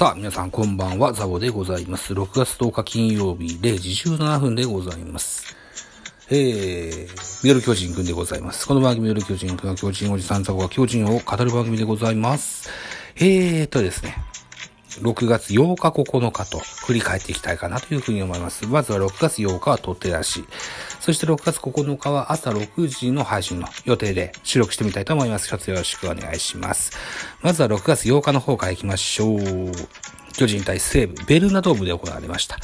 さあ、皆さんこんばんは、ザボでございます。6月10日金曜日0時17分でございます。えー、ミドル巨人くんでございます。この番組ミドル巨人くんは巨人おじさんザボが巨人を語る番組でございます。えーとですね、6月8日9日と振り返っていきたいかなというふうに思います。まずは6月8日は取って出し。そして6月9日は朝6時の配信の予定で収録してみたいと思います。一つよろしくお願いします。まずは6月8日の方から行きましょう。巨人対西武、ベルナドームで行われました。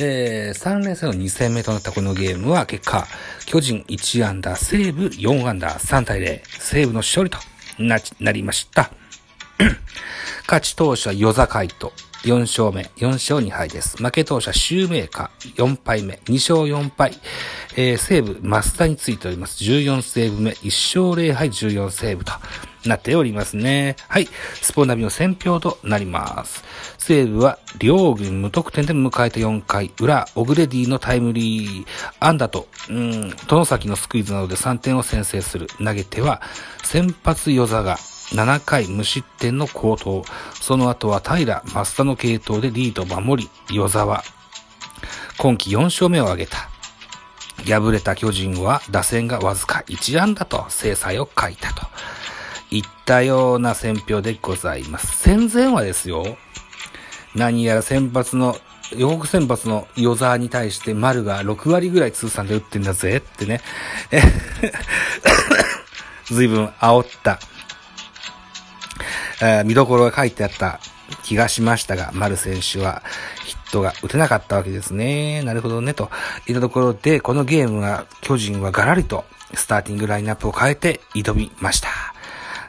えー、3連戦の2戦目となったこのゲームは結果、巨人1安打、西武4安打、3対0、西武の勝利と、なりました。勝ち投手は与座海斗。4勝目、4勝2敗です。負け投手はシューメーカー、4敗目、2勝4敗。えー、西武、増田についております。14セーブ目、1勝0敗、14セーブとなっておりますね。はい。スポナビの選票となります。西武は両軍無得点で迎えた4回裏、オグレディのタイムリー、安打と、うん、殿崎のスクイズなどで3点を先制する。投げては、先発与座が、7回無失点の好投。その後は平、増田の系統でリード守り、与沢。今季4勝目を挙げた。敗れた巨人は打線がわずか1安打と制裁を書いたと。いったような選評でございます。戦前はですよ、何やら先発の、予告先発の与沢に対して丸が6割ぐらい通算で打ってんだぜってね。え 随分煽ったえー見どころが書いてあった気がしましたが、丸選手はヒットが打てなかったわけですね。なるほどね、といったところで、このゲームは巨人はガラリとスターティングラインナップを変えて挑みました。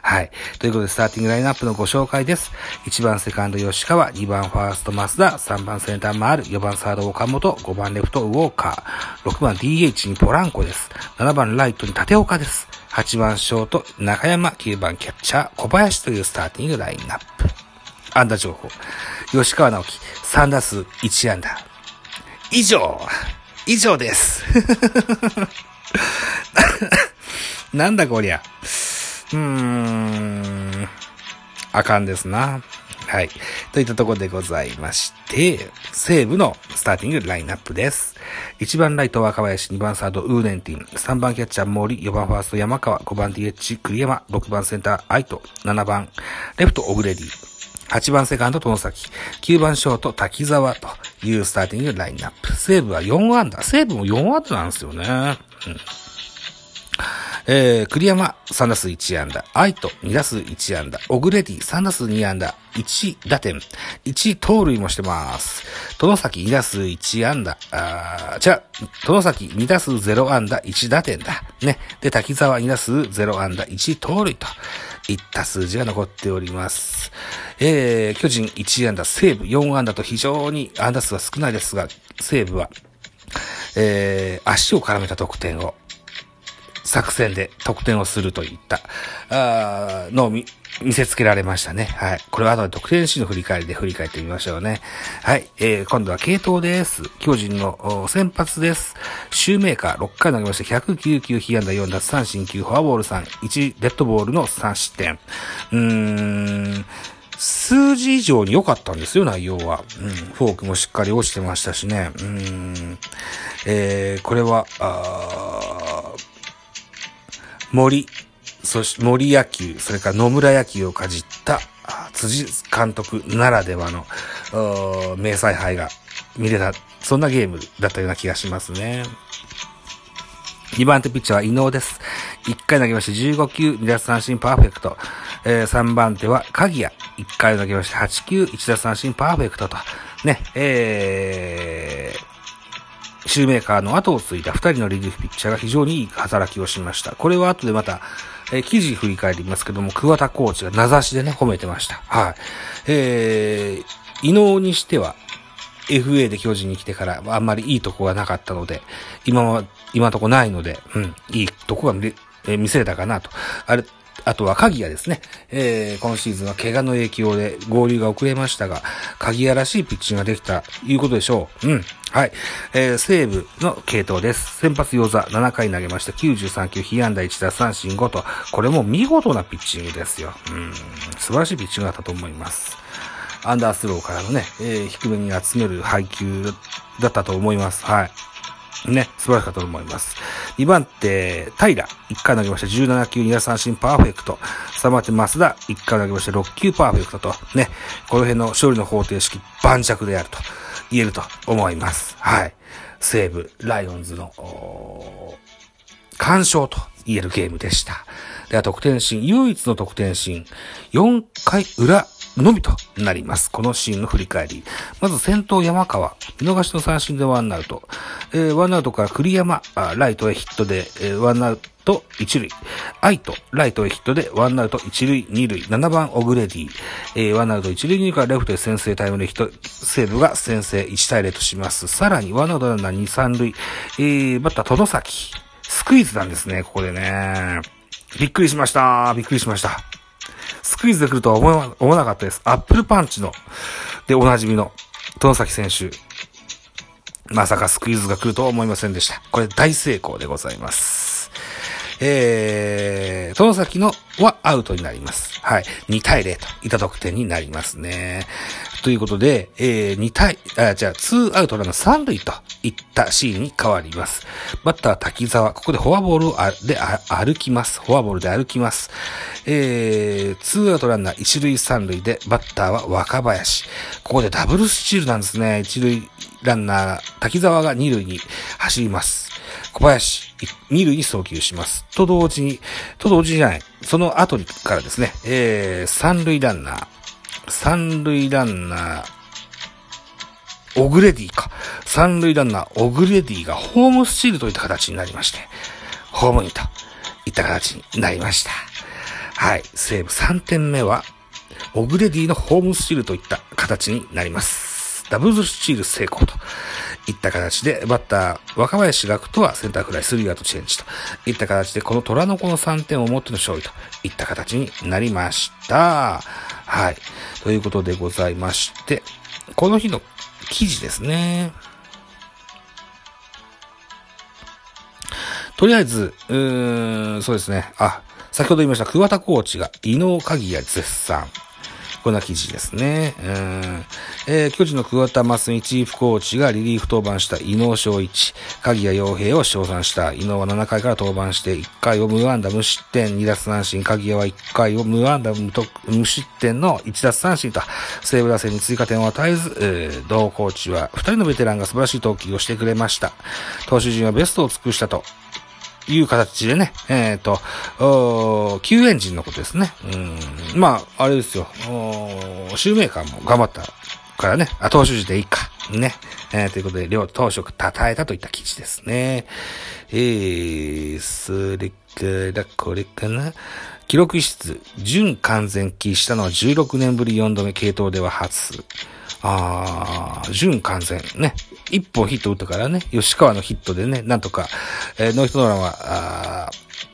はい。ということで、スターティングラインナップのご紹介です。1番セカンド吉川、2番ファースト増田、3番センター丸、4番サード岡本、5番レフトウォーカー、6番 DH にポランコです。7番ライトに立岡です。8番ショート、中山、9番キャッチャー、小林というスターティングラインナップ。安打情報。吉川直樹、3打数1安打。以上以上です。なんだこりゃ。うーん。あかんですな。はい。といったところでございまして、西武のスターティングラインナップです。1番ライト若林、2番サードウーネンティン、3番キャッチャー森、4番ファースト山川、5番 DH 栗山、6番センター愛斗、7番レフトオグレディ、8番セカンド殿崎、9番ショート滝沢というスターティングラインナップ。セーブは4安打。西武も4アンダーなんですよね。うん。えー、栗山3打数1安打、愛斗2打数1安打、オグレディ3打数2安打、1打点、1盗塁もしてます。殿崎2打数1安打、あーじゃあ、殿崎2打数0安打、1打点だ。ね。で、滝沢2打数0安打、1盗塁と。いった数字が残っております。えー、巨人1安打、西武4安打と非常に安打数は少ないですが、西武は、えー、足を絡めた得点を作戦で得点をするといった、あーのを見、せつけられましたね。はい。これは後で得点シーンの振り返りで振り返ってみましょうね。はい。えー、今度は系統です。巨人の先発です。シューメーカー6回投げまして109球、被安打4奪三振9、フォアボール3、1デッドボールの3失点。うーん、数字以上に良かったんですよ、内容は。うん、フォークもしっかり落ちてましたしね。うん、えー、これは、あー森、そして森野球、それから野村野球をかじった、辻監督ならではの、名采配が見れた、そんなゲームだったような気がしますね。2番手ピッチャーは伊能です。1回投げまして15球、2奪三振パーフェクト。えー3番手は鍵谷。1回投げまして8球、1打三振パーフェクトと。ね、えー、シューメーカーの後を継いだ2人のリリーフピッチャーが非常にいい働きをしました。これは後でまた、え、記事振り返りますけども、桑田コーチが名指しでね、褒めてました。はい。えー、異能にしては、FA で巨人に来てからあんまりいいとこがなかったので、今は、今のとこないので、うん、いいとこが見、え、見せれたかなと。あれ、あとは鍵谷ですね。えー、今シーズンは怪我の影響で合流が遅れましたが、鍵谷らしいピッチングができた、いうことでしょう。うん。はい。えー、西武の系統です。先発ヨザ7回投げました。93球、被安打1打三振5と、これも見事なピッチングですよ。うん。素晴らしいピッチングだったと思います。アンダースローからのね、えー、低めに集める配球だったと思います。はい。ね、素晴らしかったと思います。2番手、平、1回投げました。17球2打三振パーフェクト。3番手、増田、1回投げました。6球パーフェクトと、ね、この辺の勝利の方程式、盤石であると言えると思います。はい。西武、ライオンズの、完勝と言えるゲームでした。では、得点シーン、唯一の得点シーン、4回裏のみとなります。このシーンの振り返り。まず先頭山川、見逃しの三振でワンアウト。えー、ワンアウトから栗山、あライトへヒットで、えー、ワンアウト一塁。愛斗ライトへヒットでワンアウト一塁二塁。7番オグレディ。えー、ワンアウト一塁二塁からレフトへ先制タイムリーヒット。西武が先制1対0とします。さらにワンアウトランナー2、3塁。えー、バッター殿崎。スクイズなんですね、ここでね。びっくりしました。びっくりしました。スクイズで来るとは思わ思わなかったです。アップルパンチの、でおなじみの、殿崎選手。まさかスクイズが来るとは思いませんでした。これ大成功でございます。えー、殿崎のはアウトになります。はい。2対0といった得点になりますね。ということで、えー、2対、あ、じゃあ、2アウトランナー3塁といったシーンに変わります。バッター滝沢、ここでフォアボールをあで歩きます。フォアボールで歩きます。えー、2アウトランナー1塁3塁で、バッターは若林。ここでダブルスチールなんですね。1塁ランナー、滝沢が2塁に走ります。小林、2塁に送球します。と同時に、と同時じゃない。その後からですね、えー、3塁ランナー、三塁ランナー、オグレディか。三塁ランナー、オグレディがホームスチールといった形になりまして、ホームインといった形になりました。はい。西武3点目は、オグレディのホームスチールといった形になります。ダブルスチール成功といった形で、バッター、若林楽人はセンターフライ、スリーアウトチェンジといった形で、この虎の子の3点を持っての勝利といった形になりました。はい。ということでございまして、この日の記事ですね。とりあえず、うーん、そうですね。あ、先ほど言いました、桑田コーチが、異能鍵谷絶賛。こんな記事ですね。うん。えー、巨人の桑田真澄チーフコーチがリリーフ登板した伊能翔一、鍵谷洋平を称賛した。伊能は7回から登板して、1回を無安打無失点、2奪三振、鍵谷は1回を無安打無失点の1奪三振と、西武打線に追加点を与えず、同コーチは2人のベテランが素晴らしい投球をしてくれました。投手陣はベストを尽くしたと。いう形でね、えっ、ー、と、救援陣のことですね。うん。まあ、あれですよ。シューメーカーも頑張ったからね、あ、投手陣でいいか。ね。えー、ということで、両投手を称えたといった記事ですね。えー、それから、これかな。記録室、準完全期したのは16年ぶり4度目、系統では初。あー、準完全。ね。一本ヒット打ったからね、吉川のヒットでね、なんとか、えー、ノーヒットノーランは、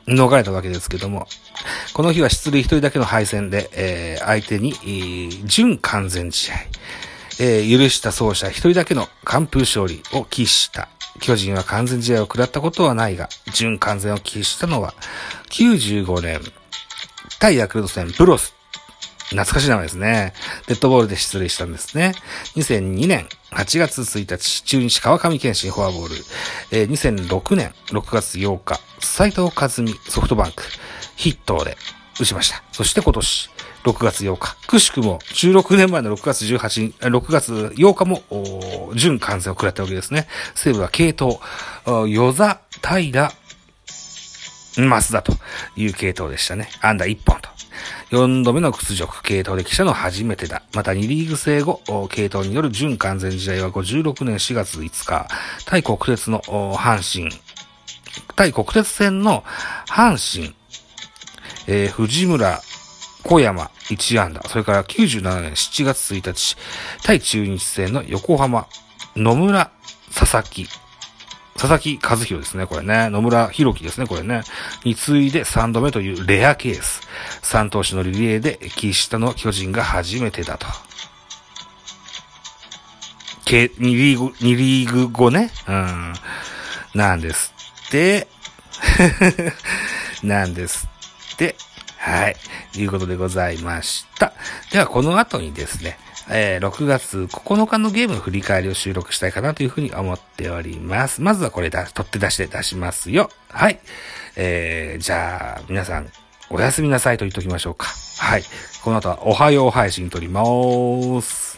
逃れたわけですけども、この日は出塁一人だけの敗戦で、えー、相手に、えー、準完全試合、えー、許した走者一人だけの完封勝利を喫した。巨人は完全試合を食らったことはないが、準完全を喫したのは、95年、対ヤクルト戦ブロス懐かしい名前ですね。デッドボールで出塁したんですね。2002年8月1日、中日川上健信フォアボール。えー、2006年6月8日、斎藤和美ソフトバンクヒットで打ちました。そして今年6月8日、くしくも16年前の6月18日、6月8日も、準完全を食らったわけですね。西武は系統、与座、平、マスダという系統でしたね。安打1本と。4度目の屈辱系統で記者の初めてだ。また2リーグ制後、系統による準完全時代は56年4月5日、対国鉄の阪神、対国鉄戦の阪神、えー、藤村、小山1安打、それから97年7月1日、対中日戦の横浜、野村、佐々木、佐々木和弘ですね、これね。野村弘樹ですね、これね。に次いで3度目というレアケース。3投手のリレーで、岸下の巨人が初めてだと。け2リーグ、2リーグ後ね。うん。なんですって。なんですって。はい。ということでございました。では、この後にですね、えー、6月9日のゲームの振り返りを収録したいかなというふうに思っております。まずはこれだ、取って出して出しますよ。はい。えー、じゃあ、皆さん、おやすみなさいと言っときましょうか。はい。この後は、おはよう配信撮りまーす。